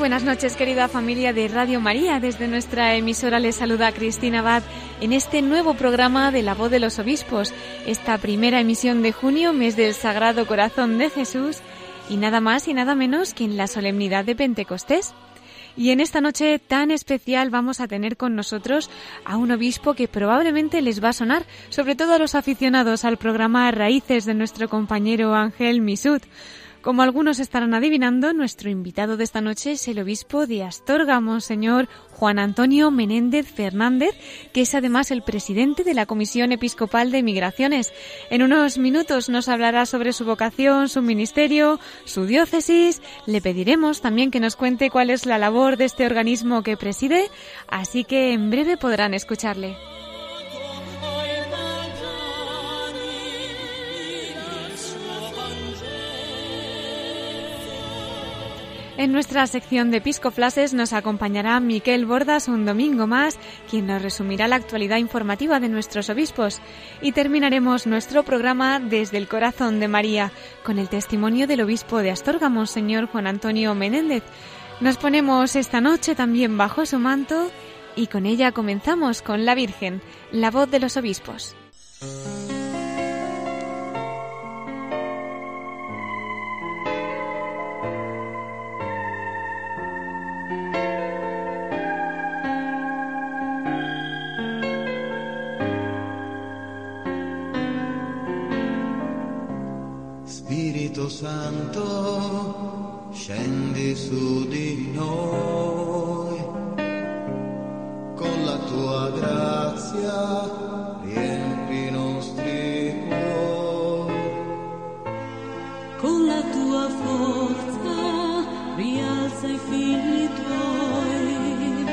Buenas noches, querida familia de Radio María. Desde nuestra emisora les saluda Cristina Abad en este nuevo programa de La Voz de los Obispos, esta primera emisión de junio, mes del Sagrado Corazón de Jesús, y nada más y nada menos que en la solemnidad de Pentecostés. Y en esta noche tan especial vamos a tener con nosotros a un obispo que probablemente les va a sonar, sobre todo a los aficionados al programa Raíces de nuestro compañero Ángel Misud. Como algunos estarán adivinando, nuestro invitado de esta noche es el obispo de Astorga, Monseñor Juan Antonio Menéndez Fernández, que es además el presidente de la Comisión Episcopal de Migraciones. En unos minutos nos hablará sobre su vocación, su ministerio, su diócesis. Le pediremos también que nos cuente cuál es la labor de este organismo que preside, así que en breve podrán escucharle. En nuestra sección de Episcoflases nos acompañará Miquel Bordas un domingo más, quien nos resumirá la actualidad informativa de nuestros obispos. Y terminaremos nuestro programa desde el corazón de María, con el testimonio del obispo de Astorga, Monseñor Juan Antonio Menéndez. Nos ponemos esta noche también bajo su manto y con ella comenzamos con la Virgen, la voz de los obispos. Santo, scendi su di noi, con la tua grazia riempi i nostri cuori, con la tua forza rialza i figli tuoi,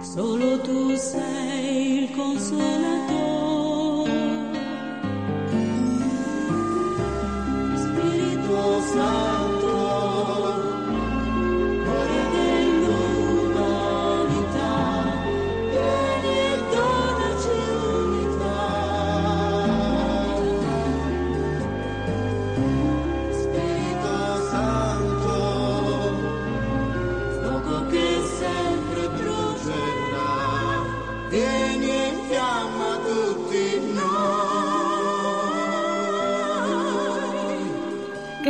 solo tu sei il consolatore.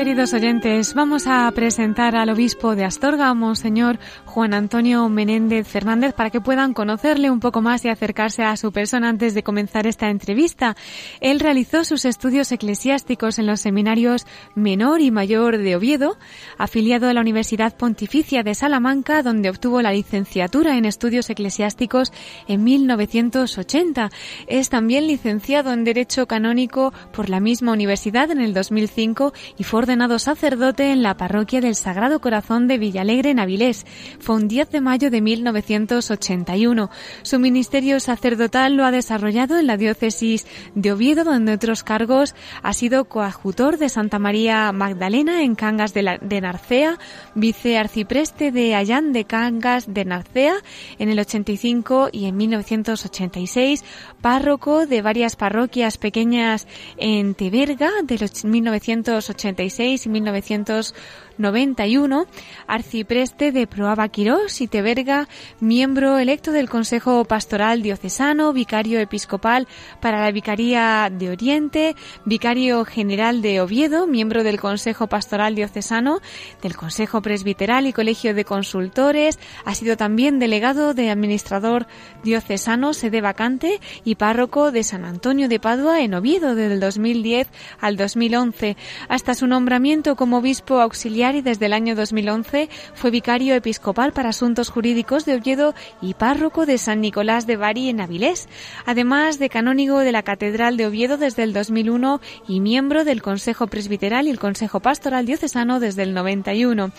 Queridos oyentes, vamos a presentar al obispo de Astorga, Monseñor Juan Antonio Menéndez Fernández, para que puedan conocerle un poco más y acercarse a su persona antes de comenzar esta entrevista. Él realizó sus estudios eclesiásticos en los seminarios menor y mayor de Oviedo, afiliado a la Universidad Pontificia de Salamanca, donde obtuvo la licenciatura en estudios eclesiásticos en 1980. Es también licenciado en Derecho Canónico por la misma universidad en el 2005 y fue ordenado sacerdote en la parroquia del Sagrado Corazón de Villalegre, en Avilés. Fue un 10 de mayo de 1981. Su ministerio sacerdotal lo ha desarrollado en la diócesis de Oviedo, donde otros cargos ha sido coadjutor de Santa María Magdalena en Cangas de, la, de Narcea, vicearcipreste de Allán de Cangas de Narcea en el 85 y en 1986, párroco de varias parroquias pequeñas en Teberga de los 1986 y 1991, arcipreste de Proaba Quirós y Teberga, miembro electo del Consejo Pastoral Diocesano, vicario episcopal para la Vicaría de Oriente, vicario general de Oviedo, miembro del Consejo Pastoral Diocesano, del Consejo Presbiteral y Colegio de Consultores, ha sido también delegado de administrador diocesano, sede vacante y párroco de San Antonio de Padua en Oviedo desde el 2010 al 2011. Hasta su nombramiento como obispo auxiliar y desde el año 2011 fue vicario episcopal para asuntos jurídicos de Oviedo y párroco de San Nicolás de Bari en Avilés, además de canónigo de la Catedral de Oviedo desde el 2001 y miembro del Consejo Presbiteral y el Consejo Pastoral Diocesano desde el 91.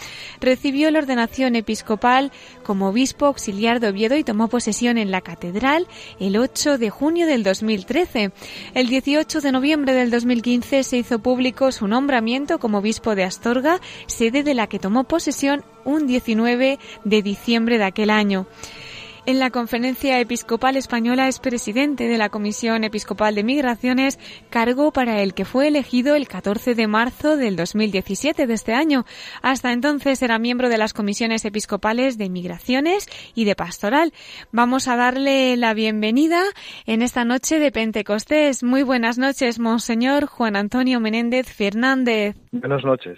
Recibió la ordenación episcopal como obispo auxiliar de Oviedo y tomó posesión en la Catedral el 8 de junio del 2013. El 18 de noviembre del 2015 se hizo público su nombramiento como obispo de Astorga, sede de la que tomó posesión un 19 de diciembre de aquel año. En la Conferencia Episcopal Española es presidente de la Comisión Episcopal de Migraciones, cargo para el que fue elegido el 14 de marzo del 2017 de este año. Hasta entonces era miembro de las comisiones episcopales de Migraciones y de Pastoral. Vamos a darle la bienvenida en esta noche de Pentecostés. Muy buenas noches, Monseñor Juan Antonio Menéndez Fernández. Buenas noches.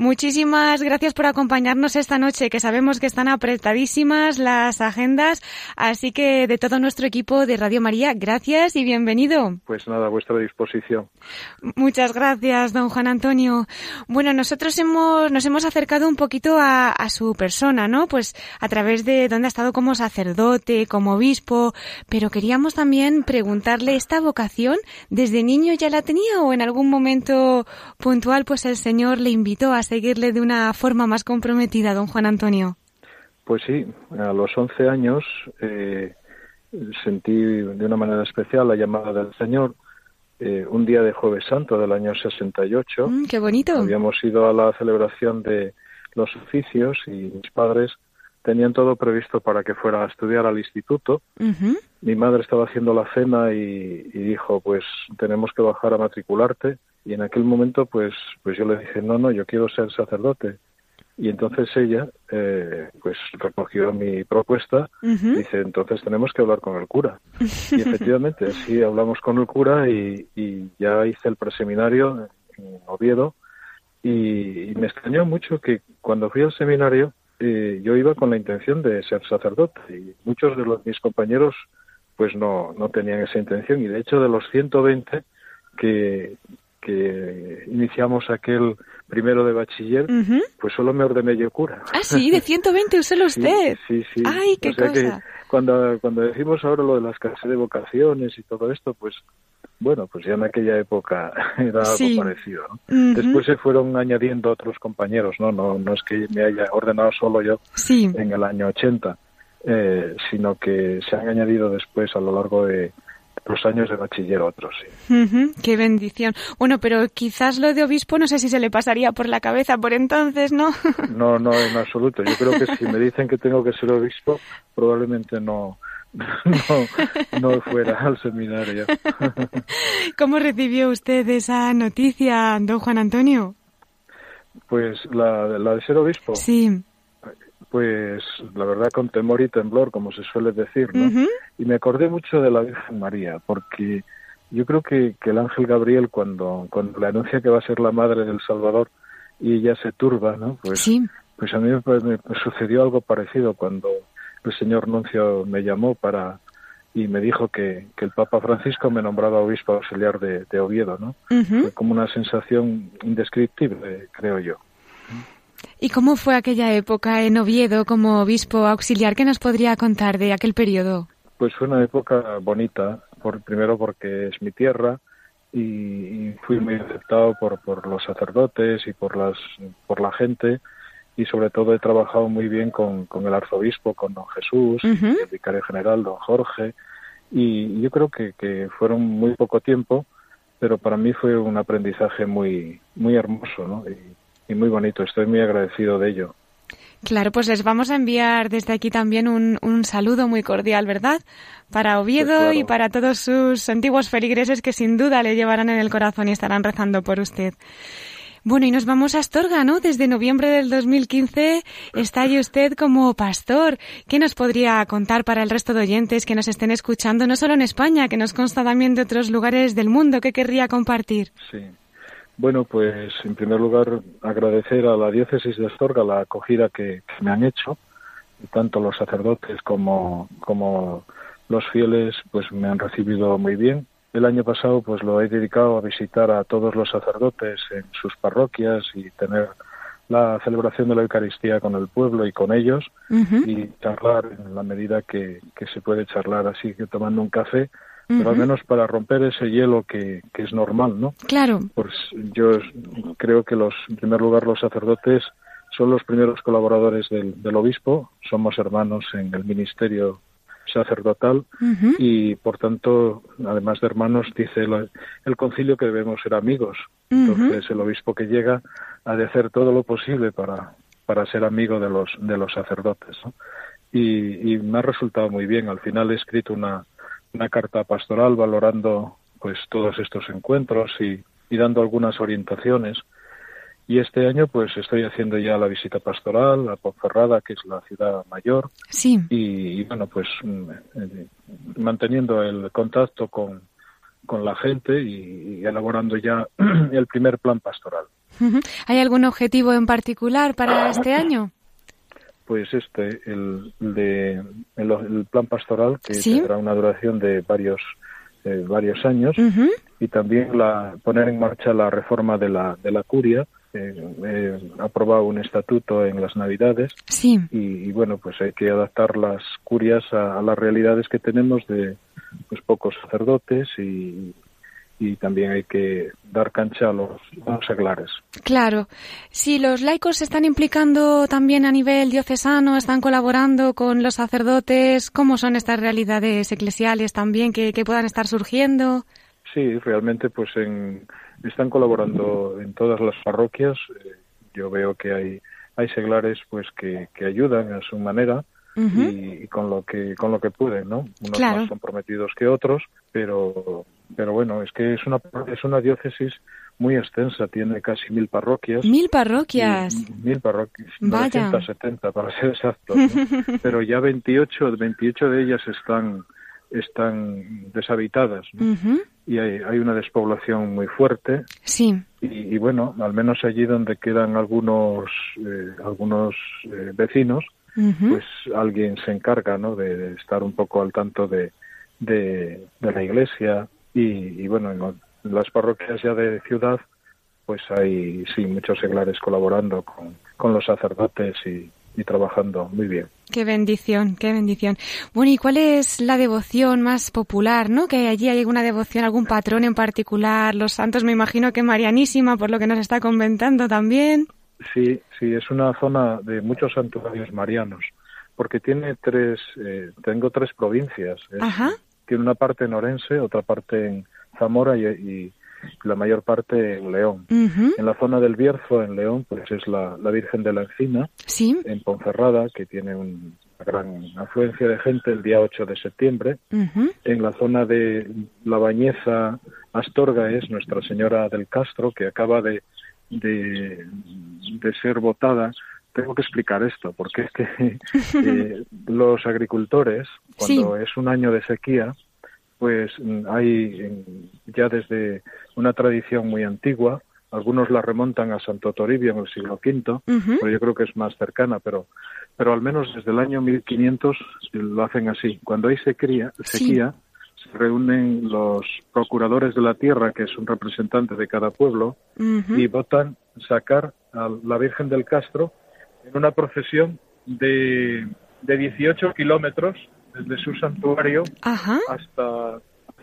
Muchísimas gracias por acompañarnos esta noche, que sabemos que están apretadísimas las agendas, así que de todo nuestro equipo de Radio María, gracias y bienvenido. Pues nada, a vuestra disposición. Muchas gracias, don Juan Antonio. Bueno, nosotros hemos, nos hemos acercado un poquito a, a su persona, ¿no? Pues a través de dónde ha estado como sacerdote, como obispo, pero queríamos también preguntarle esta vocación, ¿desde niño ya la tenía o en algún momento puntual pues el Señor le invitó a seguirle de una forma más comprometida, don Juan Antonio? Pues sí, a los 11 años eh, sentí de una manera especial la llamada del Señor. Eh, un día de Jueves Santo del año 68. Mm, ¡Qué bonito! Habíamos ido a la celebración de los oficios y mis padres tenían todo previsto para que fuera a estudiar al instituto. Mi madre estaba haciendo la cena y, y dijo, pues tenemos que bajar a matricularte. Y en aquel momento, pues, pues yo le dije, no, no, yo quiero ser sacerdote. Y entonces ella, eh, pues recogió mi propuesta. Ujú. Dice, entonces tenemos que hablar con el cura. Y efectivamente, sí, hablamos con el cura y, y ya hice el preseminario en Oviedo. Y, y me extrañó mucho que cuando fui al seminario, eh, yo iba con la intención de ser sacerdote y muchos de los, mis compañeros pues no, no tenían esa intención y de hecho de los 120 que, que iniciamos aquel primero de bachiller, pues solo me ordené yo cura. Ah, sí, de 120 solo Sí, usted. Sí, sí. Ay, qué o sea que cosa. cuando, cuando decimos ahora lo de la escasez de vocaciones y todo esto, pues bueno, pues ya en aquella época era algo parecido. ¿no? Después se fueron añadiendo otros compañeros, ¿no? No, no es que me haya ordenado solo yo Sí. en el año 80, eh, sino que se han añadido después a lo largo de los años de bachiller otros. sí. Ujú, Qué bendición. Bueno, pero quizás lo de obispo no sé si se le pasaría por la cabeza por entonces, ¿no? No, no, en absoluto. Yo creo que si me dicen que tengo que ser obispo, probablemente no, no, no fuera al seminario. ¿Cómo recibió usted esa noticia, don Juan Antonio? Pues la, la de ser obispo, Sí. Pues la verdad con temor y temblor, como se suele decir, ¿no? Y me acordé mucho de la Virgen María, porque yo creo que, que el ángel Gabriel, cuando, cuando le anuncia que va a ser la madre del Salvador y ella se turba, ¿no? Pues, Sí. pues a mí me, me- sucedió algo parecido cuando el señor Nuncio me llamó para y me dijo que, que el Papa Francisco me nombraba obispo auxiliar de, de Oviedo, ¿no? Fue como una sensación indescriptible, creo yo. ¿Y cómo fue aquella época en Oviedo como obispo auxiliar? ¿Qué nos podría contar de aquel periodo? Pues fue una época bonita, por, primero porque es mi tierra y, y fui muy aceptado por, por los sacerdotes y por, las, por la gente y sobre todo he trabajado muy bien con, con el arzobispo, con don Jesús, el vicario general, don Jorge y yo creo que, que fueron muy poco tiempo, pero para mí fue un aprendizaje muy, muy hermoso ¿no? y, y muy bonito. Estoy muy agradecido de ello. Claro, pues les vamos a enviar desde aquí también un, un saludo muy cordial, ¿verdad? Para Oviedo Pues claro. y para todos sus antiguos feligreses que sin duda le llevarán en el corazón y estarán rezando por usted. Bueno, y nos vamos a Astorga, ¿no? Desde noviembre del 2015 está allí usted como pastor. ¿Qué nos podría contar para el resto de oyentes que nos estén escuchando, no solo en España, que nos consta también de otros lugares del mundo? ¿Qué querría compartir? Sí. Bueno, pues en primer lugar agradecer a la diócesis de Astorga la acogida que, que me han hecho, tanto los sacerdotes como, como los fieles, pues me han recibido muy bien. El año pasado pues lo he dedicado a visitar a todos los sacerdotes en sus parroquias y tener la celebración de la Eucaristía con el pueblo y con ellos y charlar en la medida que, que, se puede charlar. Así que tomando un café, pero al menos para romper ese hielo que, que es normal, ¿no? Claro. Pues yo creo que los, en primer lugar los sacerdotes son los primeros colaboradores del, del obispo, somos hermanos en el ministerio sacerdotal y por tanto, además de hermanos, dice el concilio que debemos ser amigos. Entonces el obispo que llega ha de hacer todo lo posible para, para ser amigo de los, de los sacerdotes. Y, y, me ha resultado muy bien. Al final he escrito una, una carta pastoral valorando pues todos estos encuentros y, y dando algunas orientaciones y este año pues estoy haciendo ya la visita pastoral a Ponferrada, que es la ciudad mayor. Sí. Y, bueno, pues mm, eh, manteniendo el contacto con, con la gente y, elaborando ya el primer plan pastoral. ¿Hay algún objetivo en particular para este año? Pues este, el, de, el, plan pastoral, que tendrá una duración de varios eh, varios años, y también la, poner en marcha la reforma de la, de la curia, eh, aprobado un estatuto en las Navidades sí. y, bueno, pues hay que adaptar las curias a, las realidades que tenemos de pues pocos sacerdotes y, y también hay que dar cancha a los, seglares. Claro. Si los laicos se están implicando también a nivel diocesano, están colaborando con los sacerdotes, ¿cómo son estas realidades eclesiales también que, que puedan estar surgiendo? Sí, realmente pues en, están colaborando en todas las parroquias. Eh, yo veo que hay hay seglares pues que, que ayudan a su manera y, con lo que con lo que pueden, ¿no? Unos más comprometidos que otros, pero pero bueno, es que es una es una diócesis muy extensa, tiene casi mil parroquias. Mil parroquias. mil parroquias, Vaya. 970 para ser exactos, pero ya 28, 28 de ellas están están deshabitadas y hay, hay, una despoblación muy fuerte. Sí. Y, bueno, al menos allí donde quedan algunos eh, algunos eh, vecinos, pues alguien se encarga, ¿no? De, estar un poco al tanto de, de, la iglesia y, bueno, en, las parroquias ya de ciudad, pues hay sí muchos seglares colaborando con, con los sacerdotes y, y trabajando muy bien. Qué bendición, qué bendición. Bueno, ¿y cuál es la devoción más popular, no? Que allí hay alguna devoción, algún patrón en particular, los santos, me imagino que Marianísima, por lo que nos está comentando también. Sí, sí, es una zona de muchos santuarios marianos, porque tiene tres, eh, tengo tres provincias. Ajá. Tiene una parte en Orense, otra parte en Zamora y la mayor parte en León. En la zona del Bierzo, en León, pues es la, la Virgen de la Encina. Sí. En Ponferrada, que tiene una gran afluencia de gente el día 8 de septiembre. En la zona de La Bañeza, Astorga, es Nuestra Señora del Castro, que acaba de, de, ser votada tengo que explicar esto, porque es que eh, los agricultores, cuando es un año de sequía, pues mm, hay ya desde una tradición muy antigua, algunos la remontan a Santo Toribio en el siglo V, pero yo creo que es más cercana, pero pero al menos desde el año 1500 lo hacen así. Cuando hay sequía, sequía se reúnen los procuradores de la tierra, que es un representante de cada pueblo, y votan sacar a la Virgen del Castro en una procesión de, de 18 kilómetros desde su santuario hasta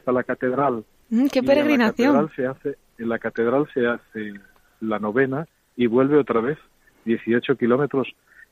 hasta la catedral. Mm, ¡Qué peregrinación! En la, catedral se hace, en la catedral se hace la novena y vuelve otra vez 18 kilómetros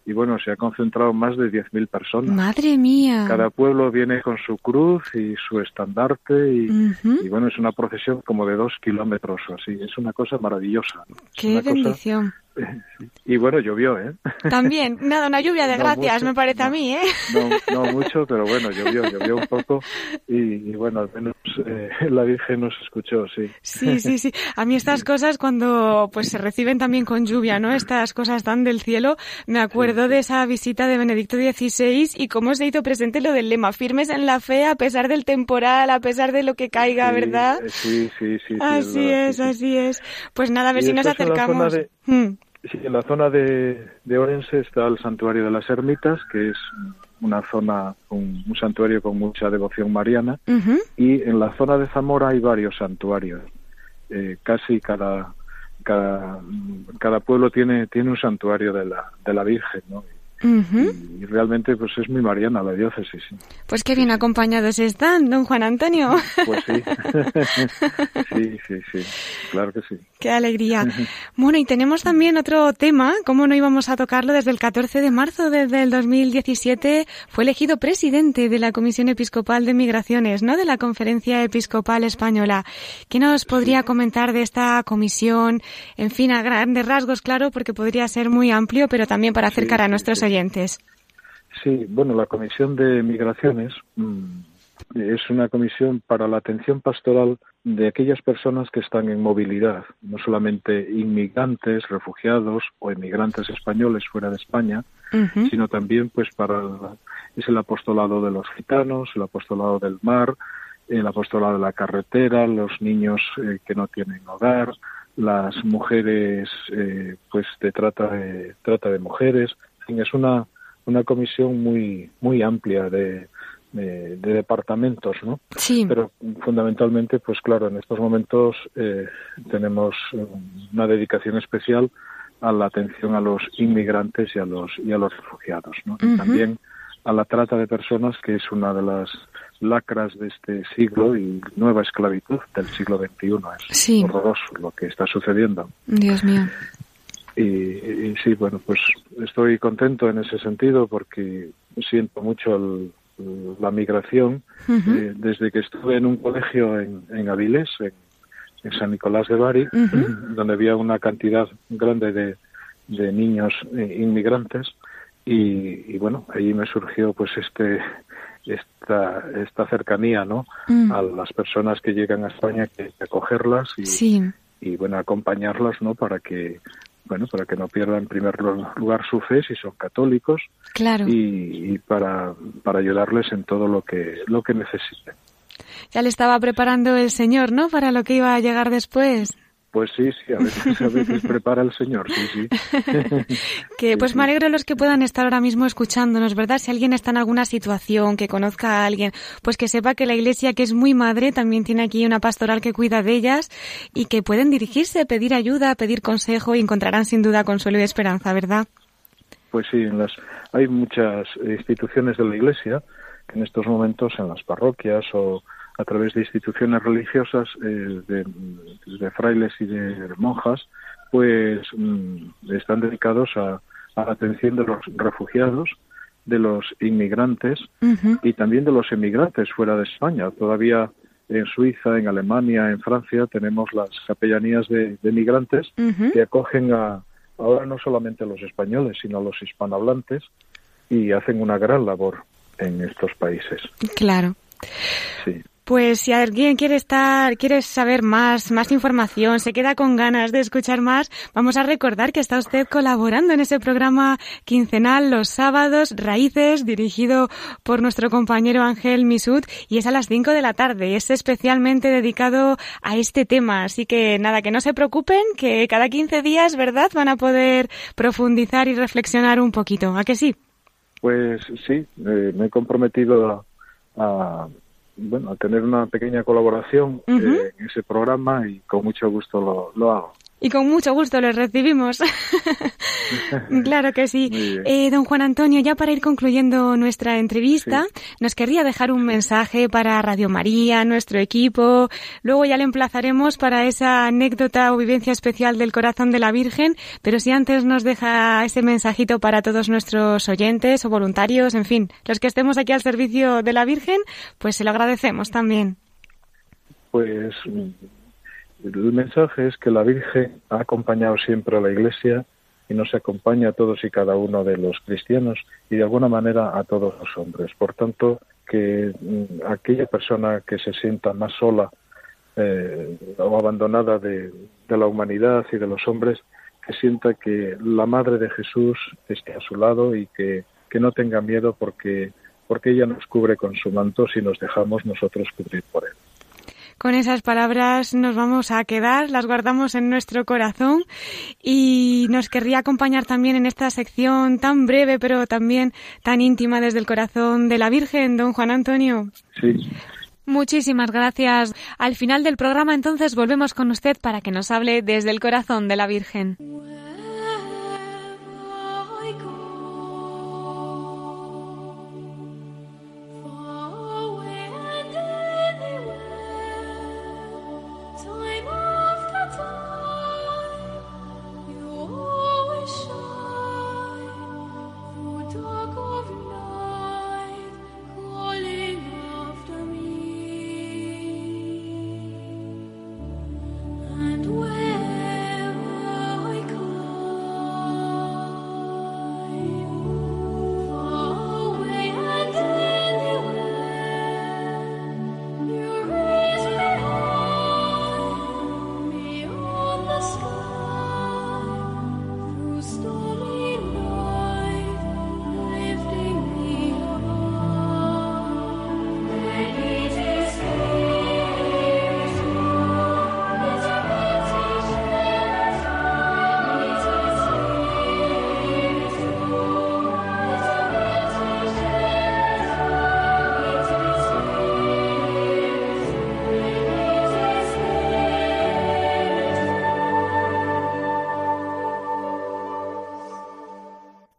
y bueno, se ha concentrado más de 10.000 personas. ¡Madre mía! Cada pueblo viene con su cruz y su estandarte y, bueno, es una procesión como de dos kilómetros o así. Es una cosa maravillosa. ¡Qué bendición! Y bueno, llovió, ¿eh? También, nada, una lluvia de gracias, me parece a mí, ¿eh? No, no mucho, pero bueno, llovió, llovió un poco y, bueno, al menos eh, la Virgen nos escuchó, sí. Sí, sí, sí. A mí estas cosas cuando pues se reciben también con lluvia, ¿no? Estas cosas tan del cielo, me acuerdo de esa visita de Benedicto XVI y cómo se hizo presente lo del lema, firmes en la fe a pesar del temporal, a pesar de lo que caiga, ¿verdad? Sí, sí, sí. así es, así es. Pues nada, a ver si nos acercamos. Sí, en la zona de, de Orense está el santuario de las ermitas, que es una zona, un, un santuario con mucha devoción mariana, y en la zona de Zamora hay varios santuarios. Eh, casi cada, cada, cada pueblo tiene, tiene un santuario de la, de la Virgen, ¿no? Ujú. Y realmente pues es muy mariana la diócesis, sí. Pues qué bien acompañados están, don Juan Antonio. Pues sí. sí, sí, sí. Claro que sí. Qué alegría. Bueno, y tenemos también otro tema, ¿cómo no íbamos a tocarlo? Desde el 14 de marzo desde el 2017 fue elegido presidente de la Comisión Episcopal de Migraciones, ¿no? De la Conferencia Episcopal Española. ¿Qué nos podría comentar de esta comisión? En fin, a grandes rasgos, claro, porque podría ser muy amplio, pero también para acercar a sí, nuestros sí. Oyentes. Sí, bueno, la Comisión de Migraciones mm, es una comisión para la atención pastoral de aquellas personas que están en movilidad, no solamente inmigrantes, refugiados o emigrantes españoles fuera de España, sino también pues para es el apostolado de los gitanos, el apostolado del mar, el apostolado de la carretera, los niños eh, que no tienen hogar, las mujeres eh, pues de trata de trata de mujeres, fin, es una una comisión muy muy amplia de, de, de departamentos, ¿no? Sí. Pero fundamentalmente, pues claro, en estos momentos eh, tenemos una dedicación especial a la atención a los inmigrantes y a los y a los refugiados, ¿no? También a la trata de personas, que es una de las lacras de este siglo y nueva esclavitud del siglo XXI. Es Sí. horroroso lo que está sucediendo. Dios mío. Y, y sí, bueno, pues estoy contento en ese sentido porque siento mucho el- la migración. Eh, desde que estuve en un colegio en, en Avilés, en, en San Nicolás de Bari, donde había una cantidad grande de, de niños eh, inmigrantes y, y bueno, ahí me surgió pues este esta esta cercanía, ¿no? Mm. A las personas que llegan a España que que acogerlas y, Sí. y bueno acompañarlas no para que bueno para que no pierdan en primer lugar su fe si son católicos Claro. y, y para para ayudarles en todo lo que lo que necesiten Ya le estaba preparando el Señor, ¿no? Para lo que iba a llegar después. Pues sí sí a veces a veces prepara el señor sí sí Que Sí, pues sí. me alegro los que puedan estar ahora mismo escuchándonos, ¿verdad? Si alguien está en alguna situación, que conozca a alguien, pues que sepa que la iglesia, que es muy madre, también tiene aquí una pastoral que cuida de ellas y que pueden dirigirse, pedir ayuda, pedir consejo y encontrarán sin duda consuelo y esperanza, ¿verdad? Pues sí, en las, hay muchas instituciones de la Iglesia que en estos momentos en las parroquias o a través de instituciones religiosas eh, de, de frailes y de monjas, pues mm, están dedicados a, a la atención de los refugiados, de los inmigrantes y también de los emigrantes fuera de España. Todavía en Suiza, en Alemania, en Francia tenemos las capellanías de, de migrantes que acogen a ahora no solamente a los españoles, sino a los hispanohablantes y hacen una gran labor en estos países. Claro. Sí. Pues si alguien quiere estar, quiere saber más, más información, se queda con ganas de escuchar más, vamos a recordar que está usted colaborando en ese programa quincenal los sábados, Raíces, dirigido por nuestro compañero Ángel Misud, y es a las 5 de la tarde. Es especialmente dedicado a este tema. Así que nada, que no se preocupen, que cada 15 días, ¿verdad?, van a poder profundizar y reflexionar un poquito. ¿A que sí? Pues sí, eh, me he comprometido a, a, bueno a tener una pequeña colaboración eh, en ese programa y con mucho gusto lo, lo hago. Y con mucho gusto los recibimos. claro que sí. Eh, don Juan Antonio, ya para ir concluyendo nuestra entrevista, nos querría dejar un mensaje para Radio María, nuestro equipo. Luego ya le emplazaremos para esa anécdota o vivencia especial del corazón de la Virgen. Pero si antes nos deja ese mensajito para todos nuestros oyentes o voluntarios, en fin, los que estemos aquí al servicio de la Virgen, pues se lo agradecemos también. Pues el mensaje es que la Virgen ha acompañado siempre a la Iglesia y nos acompaña a todos y cada uno de los cristianos y de alguna manera a todos los hombres. Por tanto, que mm, aquella persona que se sienta más sola eh, o abandonada de, la humanidad y de los hombres, que sienta que la Madre de Jesús esté a su lado y que, que no tenga miedo porque, porque ella nos cubre con su manto si nos dejamos nosotros cubrir por él. Con esas palabras nos vamos a quedar, las guardamos en nuestro corazón y nos querría acompañar también en esta sección tan breve pero también tan íntima desde el corazón de la Virgen, don Juan Antonio. Sí, Muchísimas gracias. Al final del programa entonces volvemos con usted para que nos hable desde el corazón de la Virgen.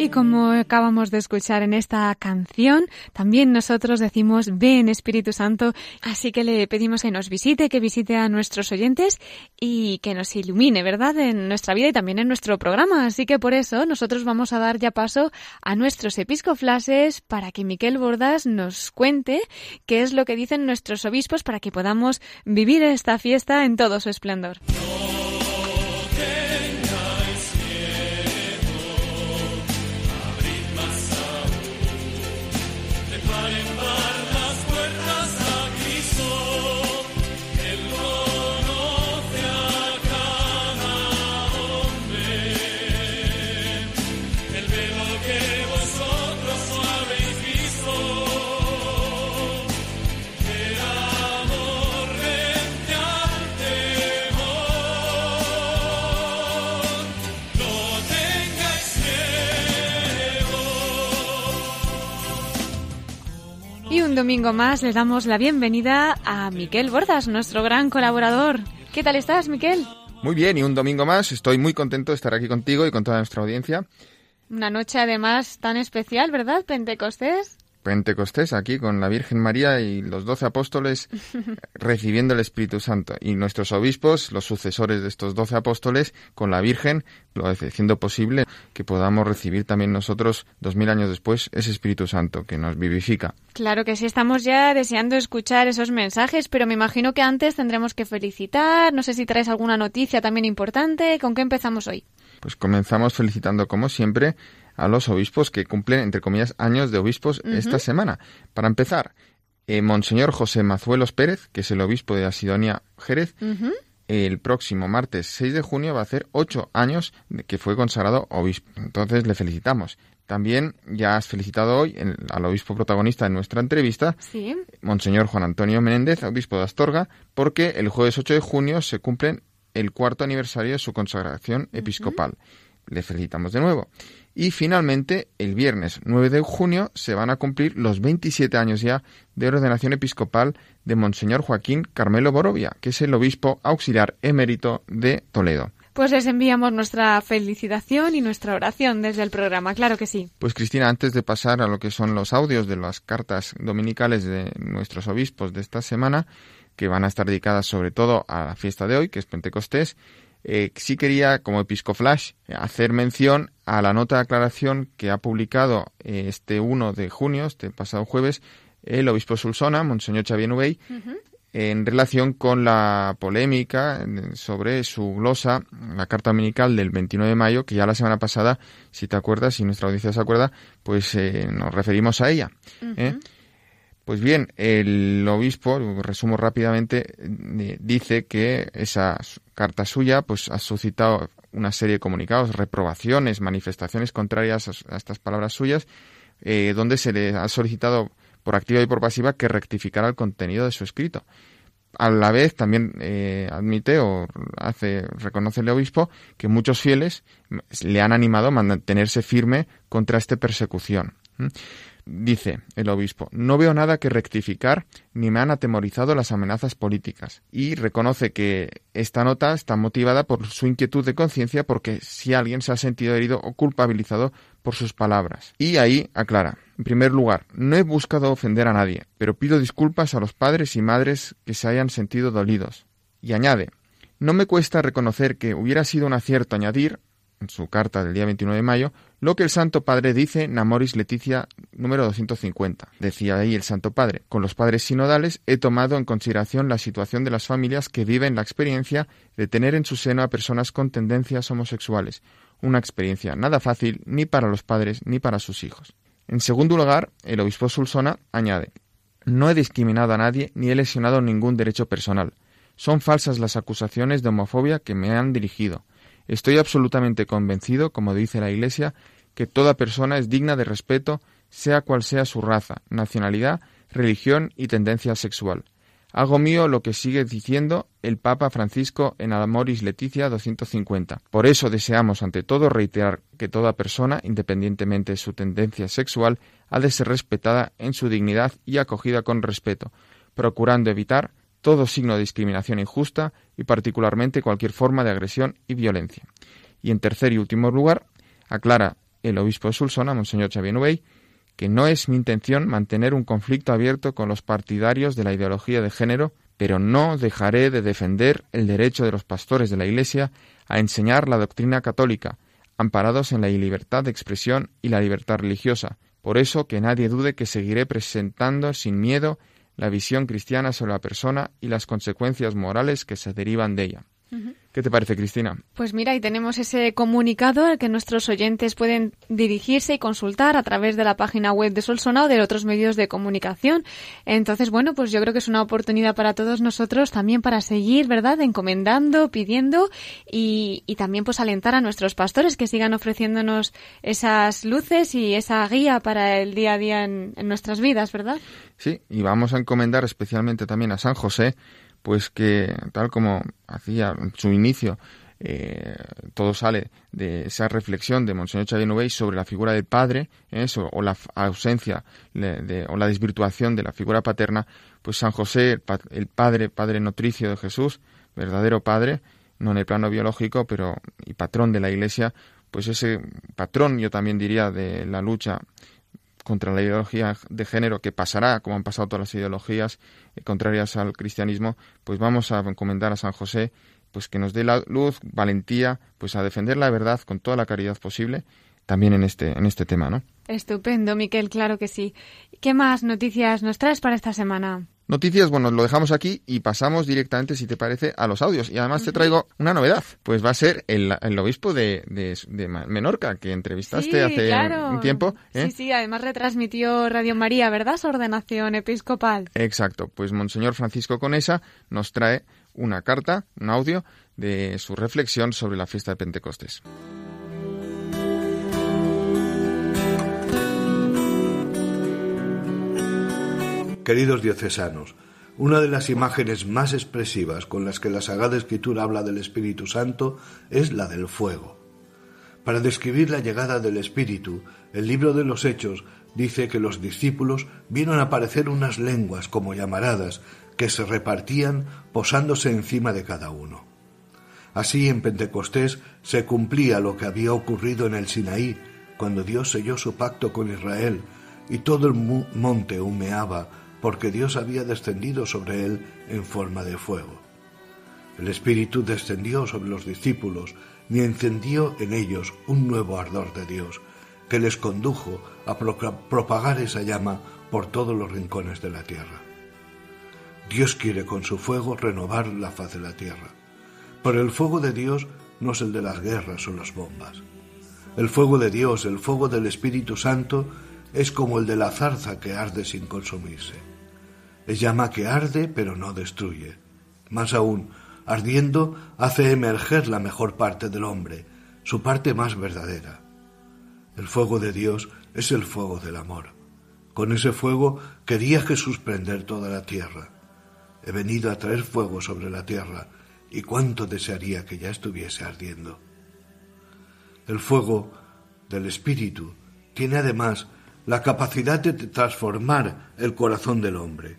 Y como acabamos de escuchar en esta canción, también nosotros decimos ven Espíritu Santo, así que le pedimos que nos visite, que visite a nuestros oyentes y que nos ilumine, ¿verdad?, en nuestra vida y también en nuestro programa. Así que por eso nosotros vamos a dar ya paso a nuestros episcoflases para que Miquel Bordas nos cuente qué es lo que dicen nuestros obispos para que podamos vivir esta fiesta en todo su esplendor. Un domingo más le damos la bienvenida a Miquel Bordas, nuestro gran colaborador. ¿Qué tal estás, Miquel? Muy bien, y un domingo más. Estoy muy contento de estar aquí contigo y con toda nuestra audiencia. Una noche además tan especial, ¿verdad? Pentecostés. Pentecostés aquí con la Virgen María y los doce apóstoles recibiendo el Espíritu Santo y nuestros obispos, los sucesores de estos doce apóstoles, con la Virgen, lo haciendo posible que podamos recibir también nosotros dos mil años después ese Espíritu Santo que nos vivifica. Claro que sí, estamos ya deseando escuchar esos mensajes, pero me imagino que antes tendremos que felicitar. No sé si traes alguna noticia también importante. ¿Con qué empezamos hoy? Pues comenzamos felicitando, como siempre, a los obispos que cumplen, entre comillas, años de obispos esta semana. Para empezar, eh, Monseñor José Mazuelos Pérez, que es el obispo de Asidonia Jerez, el próximo martes 6 de junio va a hacer ocho años de que fue consagrado obispo. Entonces le felicitamos. También ya has felicitado hoy el- al obispo protagonista de nuestra entrevista, Sí. Monseñor Juan Antonio Menéndez, obispo de Astorga, porque el jueves 8 de junio se cumplen el cuarto aniversario de su consagración episcopal. Le felicitamos de nuevo. Y finalmente, el viernes 9 de junio se van a cumplir los 27 años ya de ordenación episcopal de Monseñor Joaquín Carmelo Borovia, que es el obispo auxiliar emérito de Toledo. Pues les enviamos nuestra felicitación y nuestra oración desde el programa, claro que sí. Pues Cristina, antes de pasar a lo que son los audios de las cartas dominicales de nuestros obispos de esta semana, que van a estar dedicadas sobre todo a la fiesta de hoy, que es Pentecostés, eh, sí quería, como Episcoflash, hacer mención a la nota de aclaración que ha publicado eh, este 1 de junio, este pasado jueves, el obispo Sulsona, Monseñor Xavier Nubey, en relación con la polémica sobre su glosa, la carta dominical del 29 de mayo, que ya la semana pasada, si te acuerdas, si nuestra audiencia se acuerda, pues eh, nos referimos a ella. ¿eh? Pues bien, el obispo, resumo rápidamente, dice que esa carta suya pues ha suscitado una serie de comunicados, reprobaciones, manifestaciones contrarias a, estas palabras suyas, eh, donde se le ha solicitado por activa y por pasiva que rectificara el contenido de su escrito. A la vez también eh, admite o hace reconoce el obispo que muchos fieles m- le han animado a mantenerse firme contra esta persecución. Dice el obispo, no veo nada que rectificar ni me han atemorizado las amenazas políticas. Y reconoce que esta nota está motivada por su inquietud de conciencia porque si alguien se ha sentido herido o culpabilizado por sus palabras. Y ahí aclara, en primer lugar, no he buscado ofender a nadie, pero pido disculpas a los padres y madres que se hayan sentido dolidos. Y añade, no me cuesta reconocer que hubiera sido un acierto añadir, en su carta del día 29 de mayo, lo que el Santo Padre dice en Amoris Leticia número 250. Decía ahí el Santo Padre, con los padres sinodales he tomado en consideración la situación de las familias que viven la experiencia de tener en su seno a personas con tendencias homosexuales, una experiencia nada fácil ni para los padres ni para sus hijos. En segundo lugar, el obispo Sulsona añade, no he discriminado a nadie ni he lesionado ningún derecho personal. Son falsas las acusaciones de homofobia que me han dirigido. Estoy absolutamente convencido, como dice la Iglesia, que toda persona es digna de respeto, sea cual sea su raza, nacionalidad, religión y tendencia sexual. Hago mío lo que sigue diciendo el Papa Francisco en Amoris Leticia 250. Por eso deseamos ante todo reiterar que toda persona, independientemente de su tendencia sexual, ha de ser respetada en su dignidad y acogida con respeto, procurando evitar todo signo de discriminación injusta y particularmente cualquier forma de agresión y violencia. Y en tercer y último lugar, aclara el obispo de Sulsona, Monseñor Xavier que no es mi intención mantener un conflicto abierto con los partidarios de la ideología de género, pero no dejaré de defender el derecho de los pastores de la Iglesia a enseñar la doctrina católica, amparados en la libertad de expresión y la libertad religiosa. Por eso que nadie dude que seguiré presentando sin miedo la visión cristiana sobre la persona y las consecuencias morales que se derivan de ella. ¿Qué te parece, Cristina? Pues mira, y tenemos ese comunicado al que nuestros oyentes pueden dirigirse y consultar a través de la página web de Solsona o de otros medios de comunicación. Entonces, bueno, pues yo creo que es una oportunidad para todos nosotros también para seguir, ¿verdad?, encomendando, pidiendo y, y también pues alentar a nuestros pastores que sigan ofreciéndonos esas luces y esa guía para el día a día en, en nuestras vidas, ¿verdad? Sí, y vamos a encomendar especialmente también a San José, pues que tal como hacía en su inicio, eh, todo sale de esa reflexión de Monseñor Xavier Nubey sobre la figura del padre, eso, o la ausencia o la desvirtuación de la figura paterna, pues San José, el, pa- el padre, padre nutricio de Jesús, verdadero padre, no en el plano biológico, pero y patrón de la Iglesia, pues ese patrón, yo también diría, de la lucha contra la ideología de género que pasará, como han pasado todas las ideologías eh, contrarias al cristianismo, pues vamos a encomendar a San José pues que nos dé la luz, valentía, pues a defender la verdad con toda la caridad posible, también en este, en este tema, ¿no? Estupendo, Miquel, claro que sí. ¿Qué más noticias nos traes para esta semana? Noticias, bueno, lo dejamos aquí y pasamos directamente, si te parece, a los audios. Y además te traigo una novedad, pues va a ser el, el obispo de, de- de Menorca, que entrevistaste Sí, hace claro. un tiempo. ¿eh? Sí, sí, además retransmitió Radio María, ¿verdad? Su ordenación episcopal. Exacto, pues Monseñor Francisco Conesa nos trae una carta, un audio de su reflexión sobre la fiesta de Pentecostés. Queridos diocesanos, una de las imágenes más expresivas con las que la Sagrada Escritura habla del Espíritu Santo es la del fuego. Para describir la llegada del Espíritu, el libro de los Hechos dice que los discípulos vieron aparecer unas lenguas como llamaradas que se repartían posándose encima de cada uno. Así en Pentecostés se cumplía lo que había ocurrido en el Sinaí, cuando Dios selló su pacto con Israel y todo el monte humeaba porque Dios había descendido sobre él en forma de fuego. El Espíritu descendió sobre los discípulos y encendió en ellos un nuevo ardor de Dios, que les condujo a propagar esa llama por todos los rincones de la tierra. Dios quiere con su fuego renovar la faz de la tierra, pero el fuego de Dios no es el de las guerras o las bombas. El fuego de Dios, el fuego del Espíritu Santo, es como el de la zarza que arde sin consumirse. Es llama que arde pero no destruye. Más aún, ardiendo hace emerger la mejor parte del hombre, su parte más verdadera. El fuego de Dios es el fuego del amor. Con ese fuego quería Jesús prender toda la tierra. He venido a traer fuego sobre la tierra y cuánto desearía que ya estuviese ardiendo. El fuego del Espíritu tiene además la capacidad de transformar el corazón del hombre,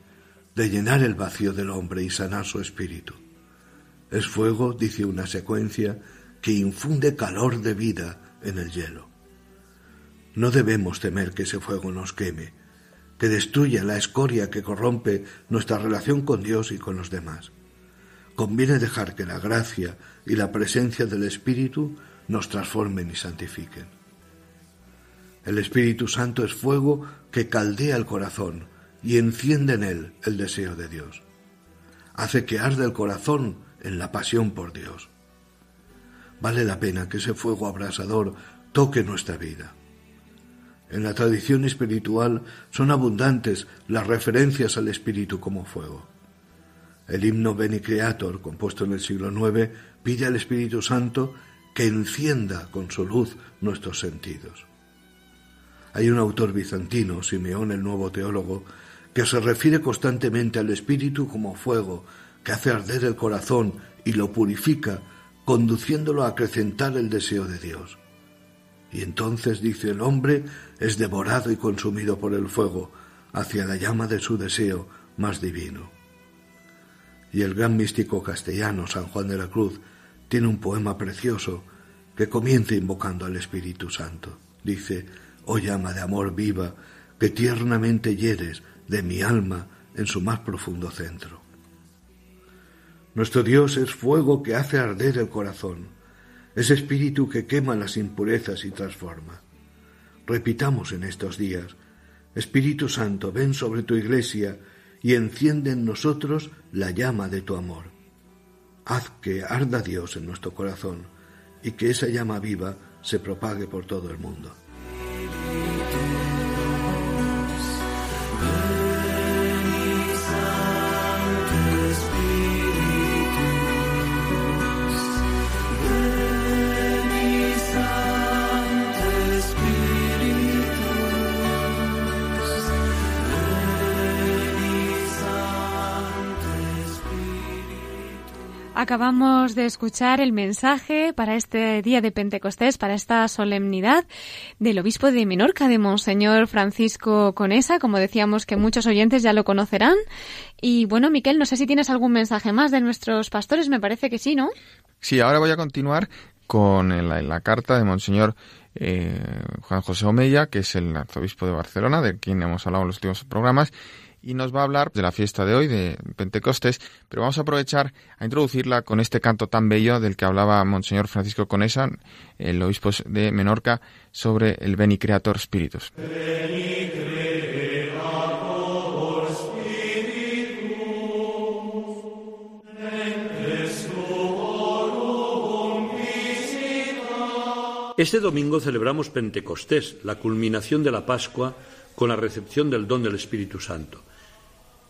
llenar el vacío del hombre y sanar su espíritu. Es fuego, dice una secuencia, que infunde calor de vida en el hielo. No debemos temer que ese fuego nos queme, que destruya la escoria que corrompe nuestra relación con Dios y con los demás. Conviene dejar que la gracia y la presencia del Espíritu nos transformen y santifiquen. El Espíritu Santo es fuego que caldea el corazón y enciende en él el deseo de Dios. Hace que arde el corazón en la pasión por Dios. Vale la pena que ese fuego abrasador toque nuestra vida. En la tradición espiritual son abundantes las referencias al Espíritu como fuego. El himno Beni Creator, compuesto en el siglo IX, pide al Espíritu Santo que encienda con su luz nuestros sentidos. Hay un autor bizantino, Simeón el Nuevo Teólogo, que se refiere constantemente al Espíritu como fuego que hace arder el corazón y lo purifica, conduciéndolo a acrecentar el deseo de Dios. Y entonces, dice el hombre, es devorado y consumido por el fuego, hacia la llama de su deseo más divino. Y el gran místico castellano, San Juan de la Cruz, tiene un poema precioso que comienza invocando al Espíritu Santo. Dice, oh llama de amor viva, que tiernamente hieres de mi alma en su más profundo centro. Nuestro Dios es fuego que hace arder el corazón, es espíritu que quema las impurezas y transforma. Repitamos en estos días, Espíritu Santo, ven sobre tu iglesia y enciende en nosotros la llama de tu amor. Haz que arda Dios en nuestro corazón y que esa llama viva se propague por todo el mundo. Acabamos de escuchar el mensaje para este día de Pentecostés, para esta solemnidad del obispo de Menorca, de Monseñor Francisco Conesa. Como decíamos que muchos oyentes ya lo conocerán. Y bueno, Miquel, no sé si tienes algún mensaje más de nuestros pastores, me parece que sí, ¿no? Sí, ahora voy a continuar con la, carta de Monseñor eh, Juan José Omeya, que es el arzobispo de Barcelona, de quien hemos hablado en los últimos programas, y nos va a hablar de la fiesta de hoy, de Pentecostés, pero vamos a aprovechar a introducirla con este canto tan bello del que hablaba Monseñor Francisco Conesa, el obispo de Menorca, sobre el Beni Creator Spiritus. Este domingo celebramos Pentecostés, la culminación de la Pascua con la recepción del don del Espíritu Santo.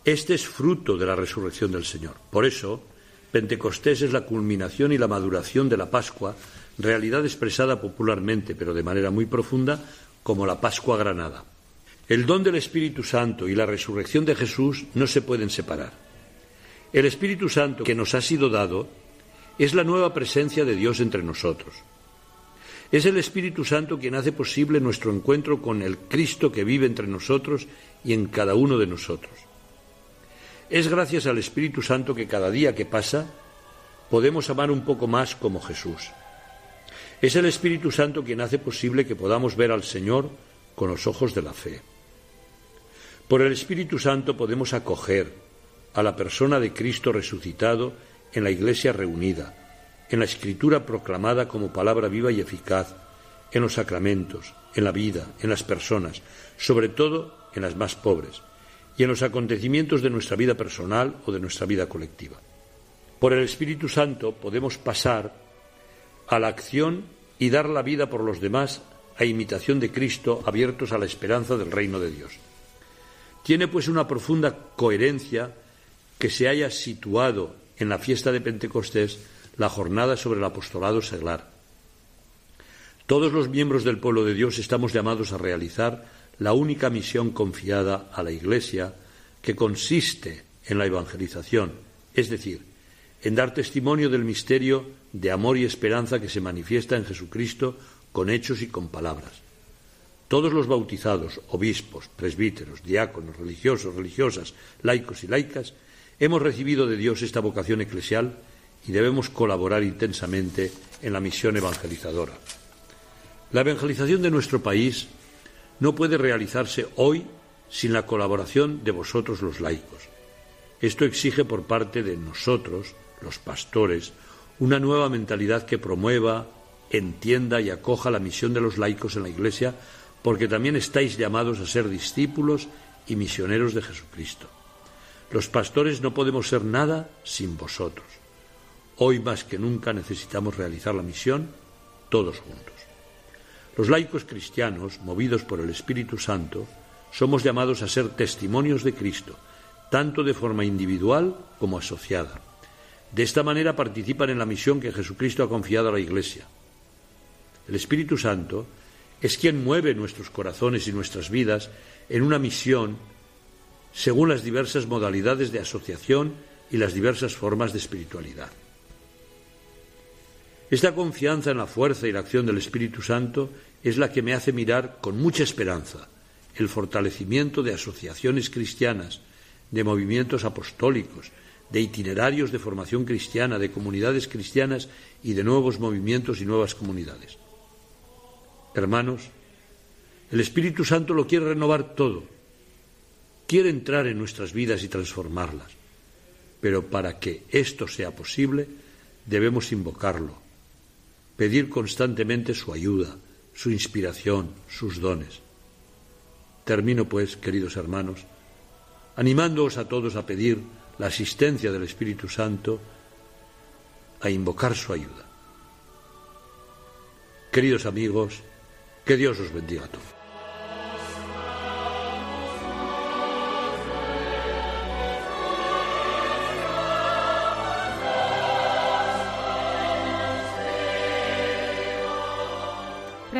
Este es fruto de la resurrección del Señor. Por eso, Pentecostés es la culminación y la maduración de la Pascua, realidad expresada popularmente, pero de manera muy profunda, como la Pascua Granada. El don del Espíritu Santo y la resurrección de Jesús no se pueden separar. El Espíritu Santo que nos ha sido dado es la nueva presencia de Dios entre nosotros. Es el Espíritu Santo quien hace posible nuestro encuentro con el Cristo que vive entre nosotros y en cada uno de nosotros. Es gracias al Espíritu Santo que cada día que pasa podemos amar un poco más como Jesús. Es el Espíritu Santo quien hace posible que podamos ver al Señor con los ojos de la fe. Por el Espíritu Santo podemos acoger a la persona de Cristo resucitado en la Iglesia reunida, en la Escritura proclamada como palabra viva y eficaz, en los sacramentos, en la vida, en las personas, sobre todo en las más pobres, y en los acontecimientos de nuestra vida personal o de nuestra vida colectiva. Por el Espíritu Santo podemos pasar a la acción y dar la vida por los demás a imitación de Cristo, abiertos a la esperanza del reino de Dios. Tiene pues una profunda coherencia que se haya situado en la fiesta de Pentecostés la jornada sobre el apostolado seglar. Todos los miembros del pueblo de Dios estamos llamados a realizar la única misión confiada a la Iglesia, que consiste en la evangelización, es decir, en dar testimonio del misterio de amor y esperanza que se manifiesta en Jesucristo con hechos y con palabras. Todos los bautizados, obispos, presbíteros, diáconos, religiosos, religiosas, laicos y laicas, hemos recibido de Dios esta vocación eclesial y debemos colaborar intensamente en la misión evangelizadora. La evangelización de nuestro país no puede realizarse hoy sin la colaboración de vosotros los laicos. Esto exige por parte de nosotros, los pastores, una nueva mentalidad que promueva, entienda y acoja la misión de los laicos en la Iglesia, porque también estáis llamados a ser discípulos y misioneros de Jesucristo. Los pastores no podemos ser nada sin vosotros. Hoy más que nunca necesitamos realizar la misión todos juntos. Los laicos cristianos, movidos por el Espíritu Santo, somos llamados a ser testimonios de Cristo, tanto de forma individual como asociada. De esta manera participan en la misión que Jesucristo ha confiado a la Iglesia. El Espíritu Santo es quien mueve nuestros corazones y nuestras vidas en una misión según las diversas modalidades de asociación y las diversas formas de espiritualidad. Esta confianza en la fuerza y la acción del Espíritu Santo es la que me hace mirar con mucha esperanza el fortalecimiento de asociaciones cristianas, de movimientos apostólicos, de itinerarios de formación cristiana, de comunidades cristianas y de nuevos movimientos y nuevas comunidades. Hermanos, el Espíritu Santo lo quiere renovar todo, quiere entrar en nuestras vidas y transformarlas, pero para que esto sea posible debemos invocarlo, pedir constantemente su ayuda, su inspiración, sus dones. Termino, pues, queridos hermanos, animándoos a todos a pedir la asistencia del Espíritu Santo, a invocar su ayuda. Queridos amigos, que Dios os bendiga a todos.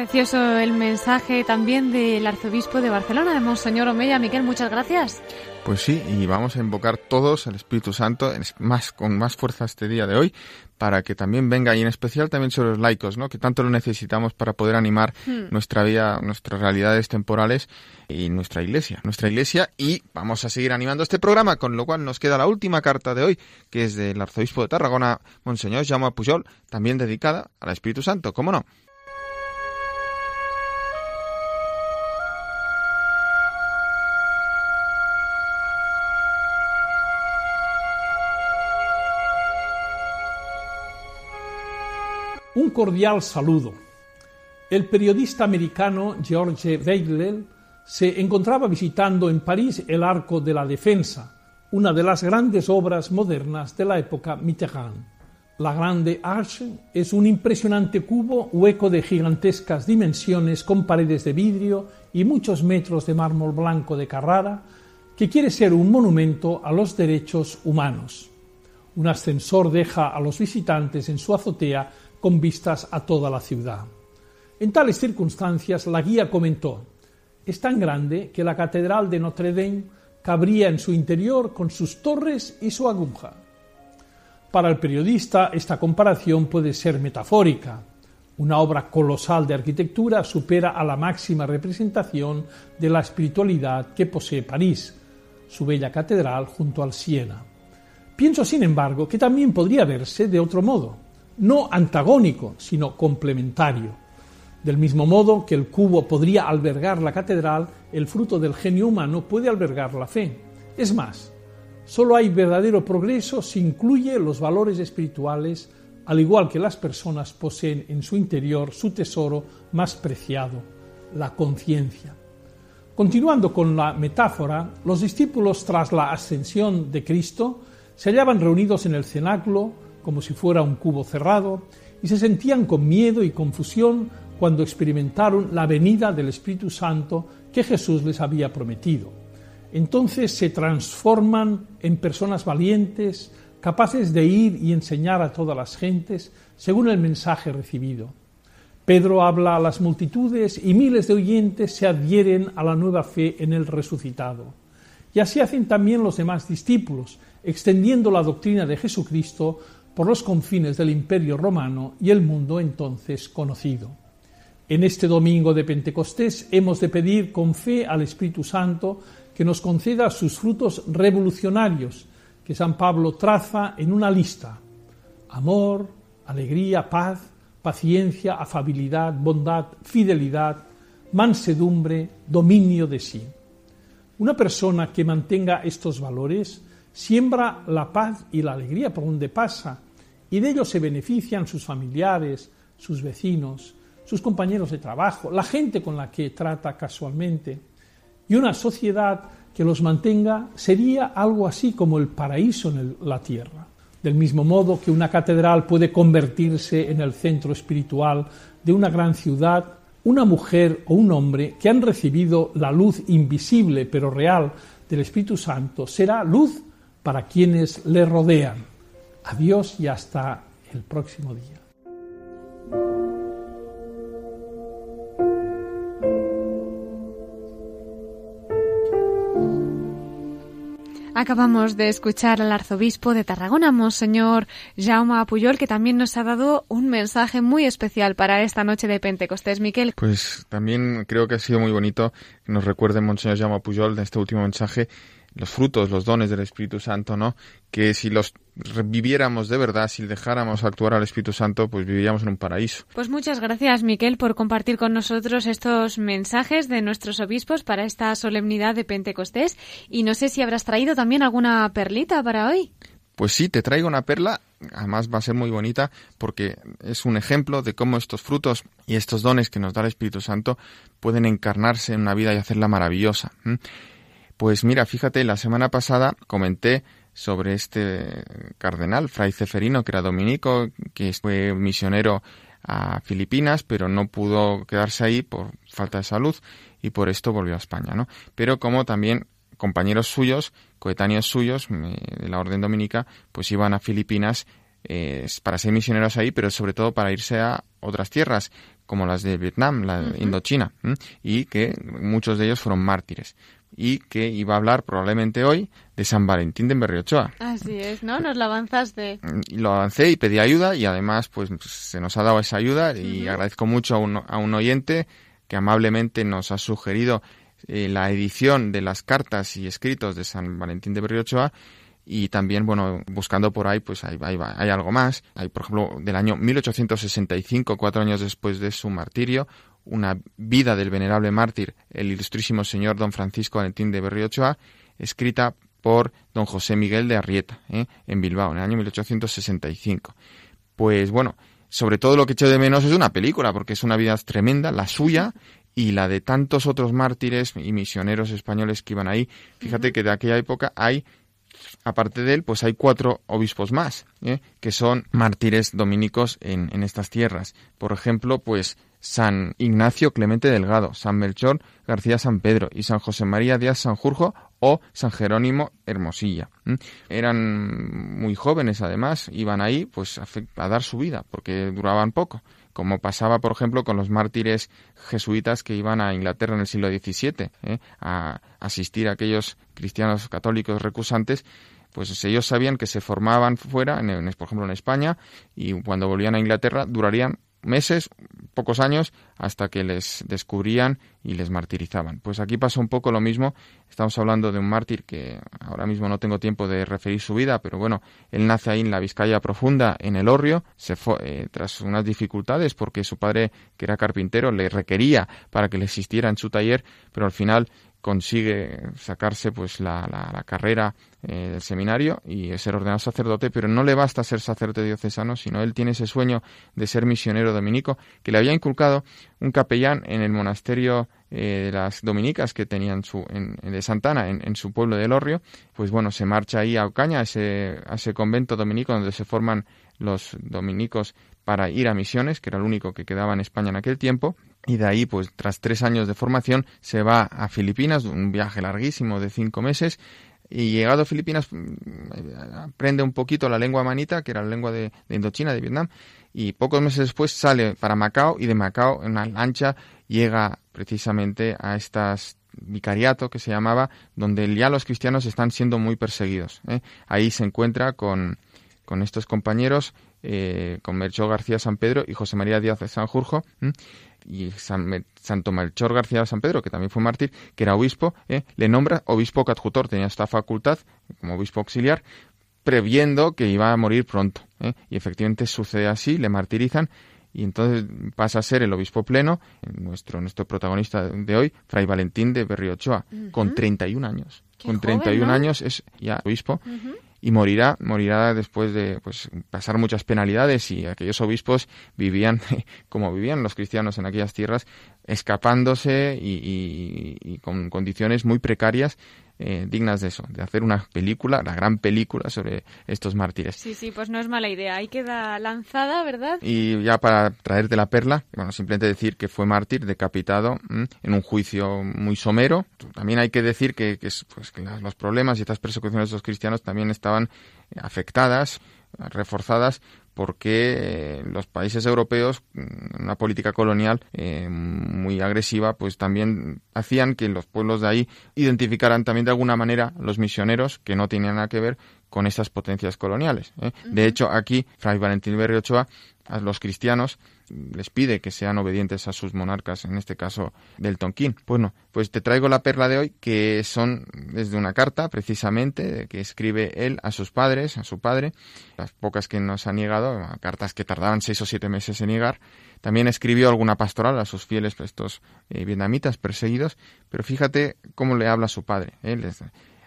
Precioso el mensaje también del arzobispo de Barcelona, de Monseñor Omeya. Miguel, muchas gracias. Pues sí, y vamos a invocar todos al Espíritu Santo más, con más fuerza este día de hoy para que también venga y en especial también sobre los laicos, ¿no? Que tanto lo necesitamos para poder animar Hmm. nuestra vida, nuestras realidades temporales y nuestra iglesia, nuestra iglesia y vamos a seguir animando este programa, con lo cual nos queda la última carta de hoy, que es del arzobispo de Tarragona, Monseñor Jaume Pujol, también dedicada al Espíritu Santo, ¿cómo no? Cordial saludo. El periodista americano George Weigel se encontraba visitando en París el Arco de la Defensa, una de las grandes obras modernas de la época Mitterrand. La Grande Arche es un impresionante cubo hueco de gigantescas dimensiones con paredes de vidrio y muchos metros de mármol blanco de Carrara que quiere ser un monumento a los derechos humanos. Un ascensor deja a los visitantes en su azotea con vistas a toda la ciudad. En tales circunstancias, la guía comentó, es tan grande que la Catedral de Notre Dame cabría en su interior con sus torres y su aguja. Para el periodista, esta comparación puede ser metafórica. Una obra colosal de arquitectura supera a la máxima representación de la espiritualidad que posee París, su bella catedral junto al Siena. Pienso, sin embargo, que también podría verse de otro modo, no antagónico, sino complementario. Del mismo modo que el cubo podría albergar la catedral, el fruto del genio humano puede albergar la fe. Es más, solo hay verdadero progreso si incluye los valores espirituales, al igual que las personas poseen en su interior su tesoro más preciado, la conciencia. Continuando con la metáfora, los discípulos tras la ascensión de Cristo se hallaban reunidos en el cenáculo como si fuera un cubo cerrado y se sentían con miedo y confusión cuando experimentaron la venida del Espíritu Santo que Jesús les había prometido. Entonces se transforman en personas valientes, capaces de ir y enseñar a todas las gentes según el mensaje recibido. Pedro habla a las multitudes y miles de oyentes se adhieren a la nueva fe en el resucitado. Y así hacen también los demás discípulos, extendiendo la doctrina de Jesucristo por los confines del imperio romano y el mundo entonces conocido. En este domingo de Pentecostés hemos de pedir con fe al Espíritu Santo que nos conceda sus frutos revolucionarios que San Pablo traza en una lista. Amor, alegría, paz, paciencia, afabilidad, bondad, fidelidad, mansedumbre, dominio de sí. Una persona que mantenga estos valores siembra la paz y la alegría por donde pasa y de ello se benefician sus familiares, sus vecinos, sus compañeros de trabajo, la gente con la que trata casualmente. Y una sociedad que los mantenga sería algo así como el paraíso en la tierra. Del mismo modo que una catedral puede convertirse en el centro espiritual de una gran ciudad, una mujer o un hombre que han recibido la luz invisible pero real del Espíritu Santo será luz para quienes le rodean. Adiós y hasta el próximo día. Acabamos de escuchar al arzobispo de Tarragona, Monseñor Jaume Puyol, que también nos ha dado un mensaje muy especial para esta noche de Pentecostés, Miquel. Pues también creo que ha sido muy bonito que nos recuerde Monseñor Jaume Puyol de este último mensaje los frutos, los dones del Espíritu Santo, ¿no? Que si los viviéramos de verdad, si dejáramos actuar al Espíritu Santo, pues viviríamos en un paraíso. Pues muchas gracias, Miquel, por compartir con nosotros estos mensajes de nuestros obispos para esta solemnidad de Pentecostés. Y no sé si habrás traído también alguna perlita para hoy. Pues sí, te traigo una perla, además va a ser muy bonita porque es un ejemplo de cómo estos frutos y estos dones que nos da el Espíritu Santo pueden encarnarse en una vida y hacerla maravillosa. Pues mira, fíjate, la semana pasada comenté sobre este cardenal, Fray Ceferino, que era dominico, que fue misionero a Filipinas, pero no pudo quedarse ahí por falta de salud y por esto volvió a España, ¿no? Pero como también compañeros suyos, coetáneos suyos de la orden dominica, pues iban a Filipinas eh, para ser misioneros ahí, pero sobre todo para irse a otras tierras, como las de Vietnam, la Indochina, y que muchos de ellos fueron mártires y que iba a hablar probablemente hoy de San Valentín de Berriochoa. Así es, ¿no? Nos lo avanzaste. Lo avancé y pedí ayuda y además pues se nos ha dado esa ayuda y agradezco mucho a un, a un, oyente que amablemente nos ha sugerido eh, la edición de las cartas y escritos de San Valentín de Berriochoa y también, bueno, buscando por ahí, pues hay, hay, hay, algo más. Hay, por ejemplo, del año 1865, cuatro años después de su martirio, una vida del venerable mártir, el ilustrísimo señor don Francisco Valentín de Berriochoa, escrita por don José Miguel de Arrieta, ¿eh? en Bilbao, en el año 1865. Pues bueno, sobre todo lo que echo de menos es una película, porque es una vida tremenda, la suya y la de tantos otros mártires y misioneros españoles que iban ahí. Fíjate que de aquella época hay aparte de él, pues hay cuatro obispos más, ¿eh? que son mártires dominicos en, en, estas tierras. Por ejemplo, pues San Ignacio Clemente Delgado, San Melchor García San Pedro y San José María Díaz Sanjurjo o San Jerónimo Hermosilla. Eran muy jóvenes además, iban ahí pues a, dar su vida porque duraban poco como pasaba, por ejemplo, con los mártires jesuitas que iban a Inglaterra en el siglo XVII, ¿eh? a asistir a aquellos cristianos católicos recusantes, pues ellos sabían que se formaban fuera, en, por ejemplo en España, y cuando volvían a Inglaterra durarían meses, pocos años, hasta que les descubrían y les martirizaban. Pues aquí pasa un poco lo mismo. Estamos hablando de un mártir que ahora mismo no tengo tiempo de referir su vida, pero bueno, él nace ahí en la Vizcaya profunda, en el Orrio, se fue, eh, tras unas dificultades porque su padre, que era carpintero, le requería para que le existiera en su taller, pero al final consigue sacarse pues la, la, carrera eh, del seminario y ser ordenado sacerdote, pero no le basta ser sacerdote diocesano, sino él tiene ese sueño de ser misionero dominico que le había inculcado un capellán en el monasterio eh, de las dominicas que tenían su, en, de Santana, en, en, su pueblo del Orrio, pues bueno, se marcha ahí a Ocaña, a ese, a ese convento dominico donde se forman los dominicos para ir a misiones, que era el único que quedaba en España en aquel tiempo, y de ahí, pues tras tres años de formación, se va a Filipinas, un viaje larguísimo de cinco meses, y llegado a Filipinas mm, aprende un poquito la lengua manita, que era la lengua de, Indochina, de Vietnam, y pocos meses después sale para Macao y de Macao en una lancha llega precisamente a estas vicariato que se llamaba, donde ya los cristianos están siendo muy perseguidos. ¿eh? Ahí se encuentra con, con estos compañeros, eh, con Melchor García San Pedro y José María Díaz de Sanjurjo, y Santo Melchor García San Pedro, que también fue mártir, que era obispo, ¿eh? le nombra obispo coadjutor, tenía esta facultad como obispo auxiliar, previendo que iba a morir pronto. ¿eh? Y efectivamente sucede así, le martirizan y entonces pasa a ser el obispo pleno, nuestro, nuestro protagonista de hoy, Fray Valentín de Berriochoa, con 31 años. con 31 años es ya obispo y morirá, morirá después de pues, pasar muchas penalidades y aquellos obispos vivían como vivían los cristianos en aquellas tierras, escapándose y, con condiciones muy precarias eh, dignas de eso, de hacer una película, la gran película sobre estos mártires. Sí, sí, pues no es mala idea. Ahí queda lanzada, ¿verdad? Y ya para traerte la perla, bueno, simplemente decir que fue mártir decapitado en un juicio muy somero. También hay que decir que, pues, que los problemas y estas persecuciones de los cristianos también estaban afectadas reforzadas porque eh, los países europeos, mm, una política colonial eh, muy agresiva, pues también hacían que los pueblos de ahí identificaran también de alguna manera los misioneros que no tenían nada que ver con esas potencias coloniales. ¿eh? De hecho, aquí Fray Valentín Berriochoa a los cristianos les pide que sean obedientes a sus monarcas, en este caso del Tonquín. Bueno, pues te traigo la perla de hoy, que son desde una carta, precisamente, que escribe él a sus padres, a su padre, las pocas que nos ha negado, cartas que tardaban seis o siete meses en llegar. También escribió alguna pastoral a sus fieles, estos eh, vietnamitas perseguidos, pero fíjate cómo le habla a su padre. ¿eh?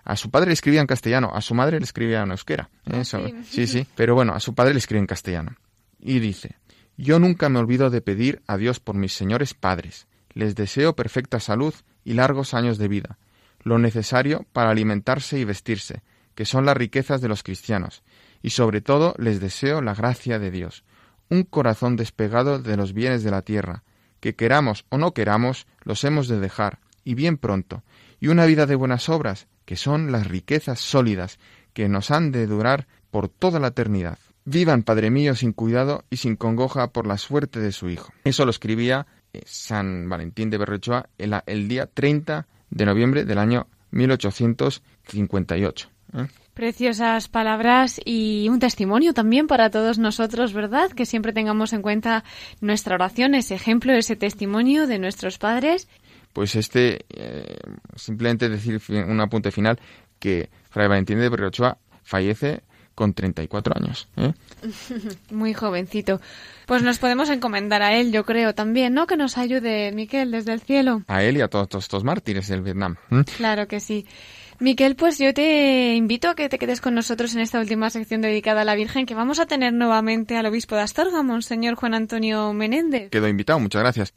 a su padre le escribía en castellano, a su madre le escribía en euskera. ¿eh? sí, sí, pero bueno, a su padre le escribe en castellano y dice, Yo nunca me olvido de pedir a Dios por mis señores padres. Les deseo perfecta salud y largos años de vida, lo necesario para alimentarse y vestirse, que son las riquezas de los cristianos, y sobre todo les deseo la gracia de Dios, un corazón despegado de los bienes de la tierra, que queramos o no queramos, los hemos de dejar, y bien pronto, y una vida de buenas obras, que son las riquezas sólidas, que nos han de durar por toda la eternidad. Vivan, Padre mío, sin cuidado y sin congoja por la suerte de su hijo. Eso lo escribía eh, San Valentín de Berrechoa el, el, día 30 de noviembre del año 1858. ¿eh? Preciosas palabras y un testimonio también para todos nosotros, ¿verdad? Que siempre tengamos en cuenta nuestra oración, ese ejemplo, ese testimonio de nuestros padres. Pues este, eh, simplemente decir un apunte final, que Fray Valentín de Berrechoa fallece con 34 años. ¿eh? Muy jovencito. Pues nos podemos encomendar a él, yo creo también, ¿no? Que nos ayude, Miquel, desde el cielo. A él y a todos, estos mártires del Vietnam. Claro que sí. Miquel, pues yo te invito a que te quedes con nosotros en esta última sección dedicada a la Virgen, que vamos a tener nuevamente al obispo de Astorga, Monseñor Juan Antonio Menéndez. Quedo invitado, muchas gracias.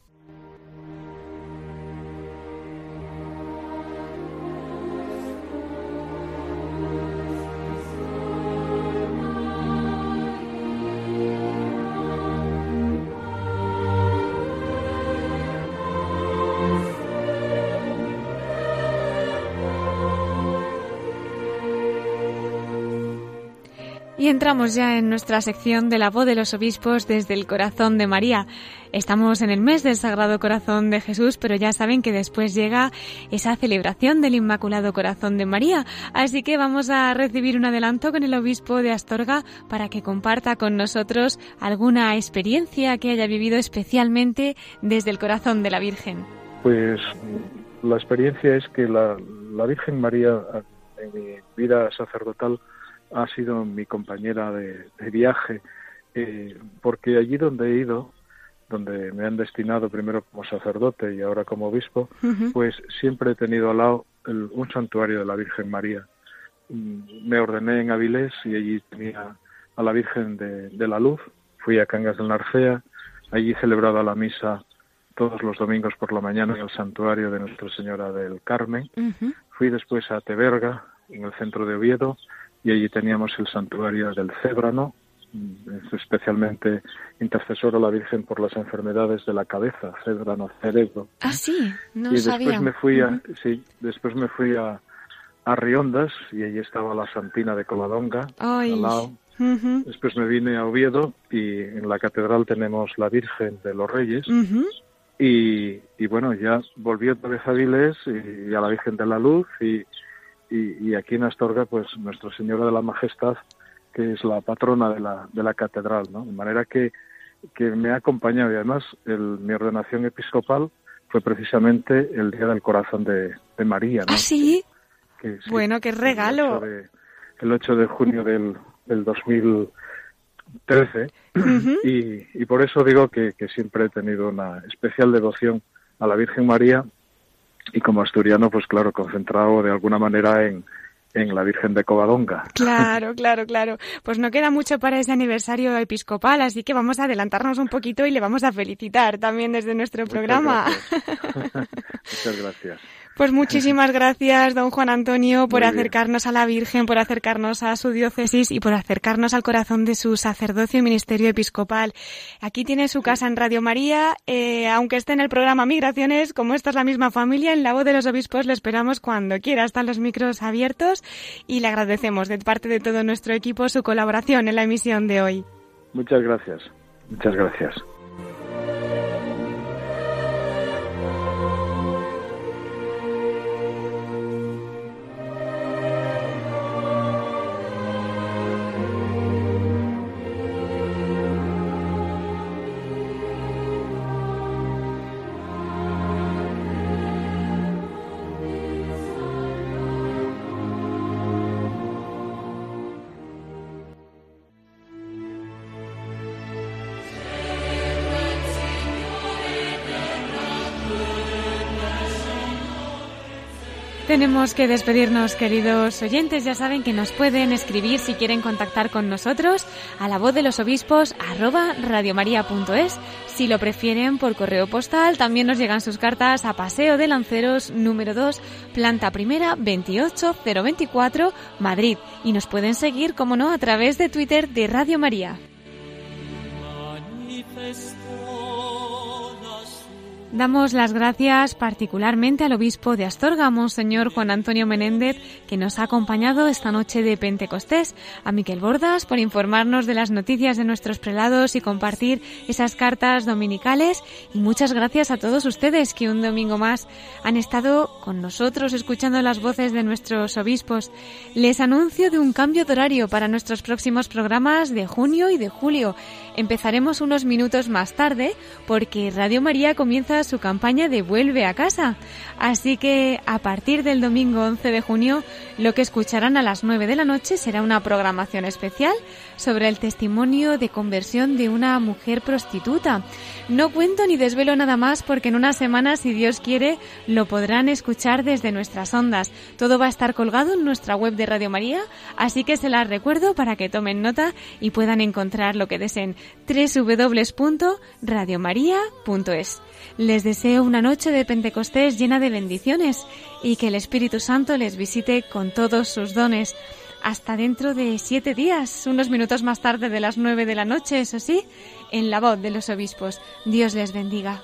Entramos ya en nuestra sección de la voz de los obispos desde el corazón de María. Estamos en el mes del Sagrado Corazón de Jesús, pero ya saben que después llega esa celebración del Inmaculado Corazón de María. Así que vamos a recibir un adelanto con el obispo de Astorga para que comparta con nosotros alguna experiencia que haya vivido especialmente desde el corazón de la Virgen. Pues la experiencia es que la, la Virgen María en mi vida sacerdotal ha sido mi compañera de, de viaje, eh, porque allí donde he ido, donde me han destinado primero como sacerdote y ahora como obispo, pues siempre he tenido al lado el- un santuario de la Virgen María. Mm, Me ordené en Avilés y allí tenía a la Virgen de, de la Luz. Fui a Cangas del Narcea, allí celebraba la misa todos los domingos por la mañana en el santuario de Nuestra Señora del Carmen. Fui después a Teberga, en el centro de Oviedo, y allí teníamos el santuario del Cébrano, especialmente intercesor a la Virgen por las enfermedades de la cabeza, cébrano, cerebro. Ah, sí, no y después me fui a, sí, después me fui a, a Riondas y allí estaba la Santina de Coladonga, Ay. al lado. Ujú, Después me vine a Oviedo y en la catedral tenemos la Virgen de los Reyes. Y, y bueno, ya volví otra vez a Viles y, y a la Virgen de la Luz y, y, y aquí en Astorga, pues Nuestra Señora de la Majestad, que es la patrona de la, de la catedral, ¿no? De manera que, que me ha acompañado y además el- mi ordenación episcopal fue precisamente el Día del Corazón de, de María, ¿no? Ah, sí. Que sí, Bueno, qué el regalo. 8 de, el 8 de junio del, del 2013. y, y por eso digo que, que siempre he tenido una especial devoción a la Virgen María y como asturiano, pues claro, concentrado de alguna manera en, en la Virgen de Covadonga. Claro, claro, claro. Pues no queda mucho para ese aniversario episcopal, así que vamos a adelantarnos un poquito y le vamos a felicitar también desde nuestro programa. Muchas gracias. Pues muchísimas gracias, don Juan Antonio, por Muy bien. acercarnos a la Virgen, por acercarnos a su diócesis y por acercarnos al corazón de su sacerdocio y ministerio episcopal. Aquí tiene su casa en Radio María, eh, aunque esté en el programa Migraciones, como esta es la misma familia, en la voz de los obispos le esperamos cuando quiera. Están los micros abiertos y le agradecemos de parte de todo nuestro equipo su colaboración en la emisión de hoy. Muchas gracias. Muchas gracias. Tenemos que despedirnos, queridos oyentes. Ya saben que nos pueden escribir si quieren contactar con nosotros a la voz de los obispos radiomaria.es. Si lo prefieren por correo postal, también nos llegan sus cartas a Paseo de Lanceros número 2, planta primera 28024, Madrid. Y nos pueden seguir, como no, a través de Twitter de Radio María. Damos las gracias particularmente al obispo de Astorga, Monseñor Juan Antonio Menéndez, que nos ha acompañado esta noche de Pentecostés, a Miquel Bordas por informarnos de las noticias de nuestros prelados y compartir esas cartas dominicales, y muchas gracias a todos ustedes que un domingo más han estado con nosotros escuchando las voces de nuestros obispos. Les anuncio de un cambio de horario para nuestros próximos programas de junio y de julio. Empezaremos unos minutos más tarde porque Radio María comienza su campaña de Vuelve a casa. Así que a partir del domingo 11 de junio lo que escucharán a las 9 de la noche será una programación especial sobre el testimonio de conversión de una mujer prostituta. No cuento ni desvelo nada más porque en unas semanas, si Dios quiere, lo podrán escuchar desde nuestras ondas. Todo va a estar colgado en nuestra web de Radio María, así que se las recuerdo para que tomen nota y puedan encontrar lo que deseen www.radiomaria.es. Les deseo una noche de Pentecostés llena de bendiciones y que el Espíritu Santo les visite con todos sus dones. Hasta dentro de siete días, unos minutos más tarde de las nueve de la noche, eso sí, en la voz de los obispos. Dios les bendiga.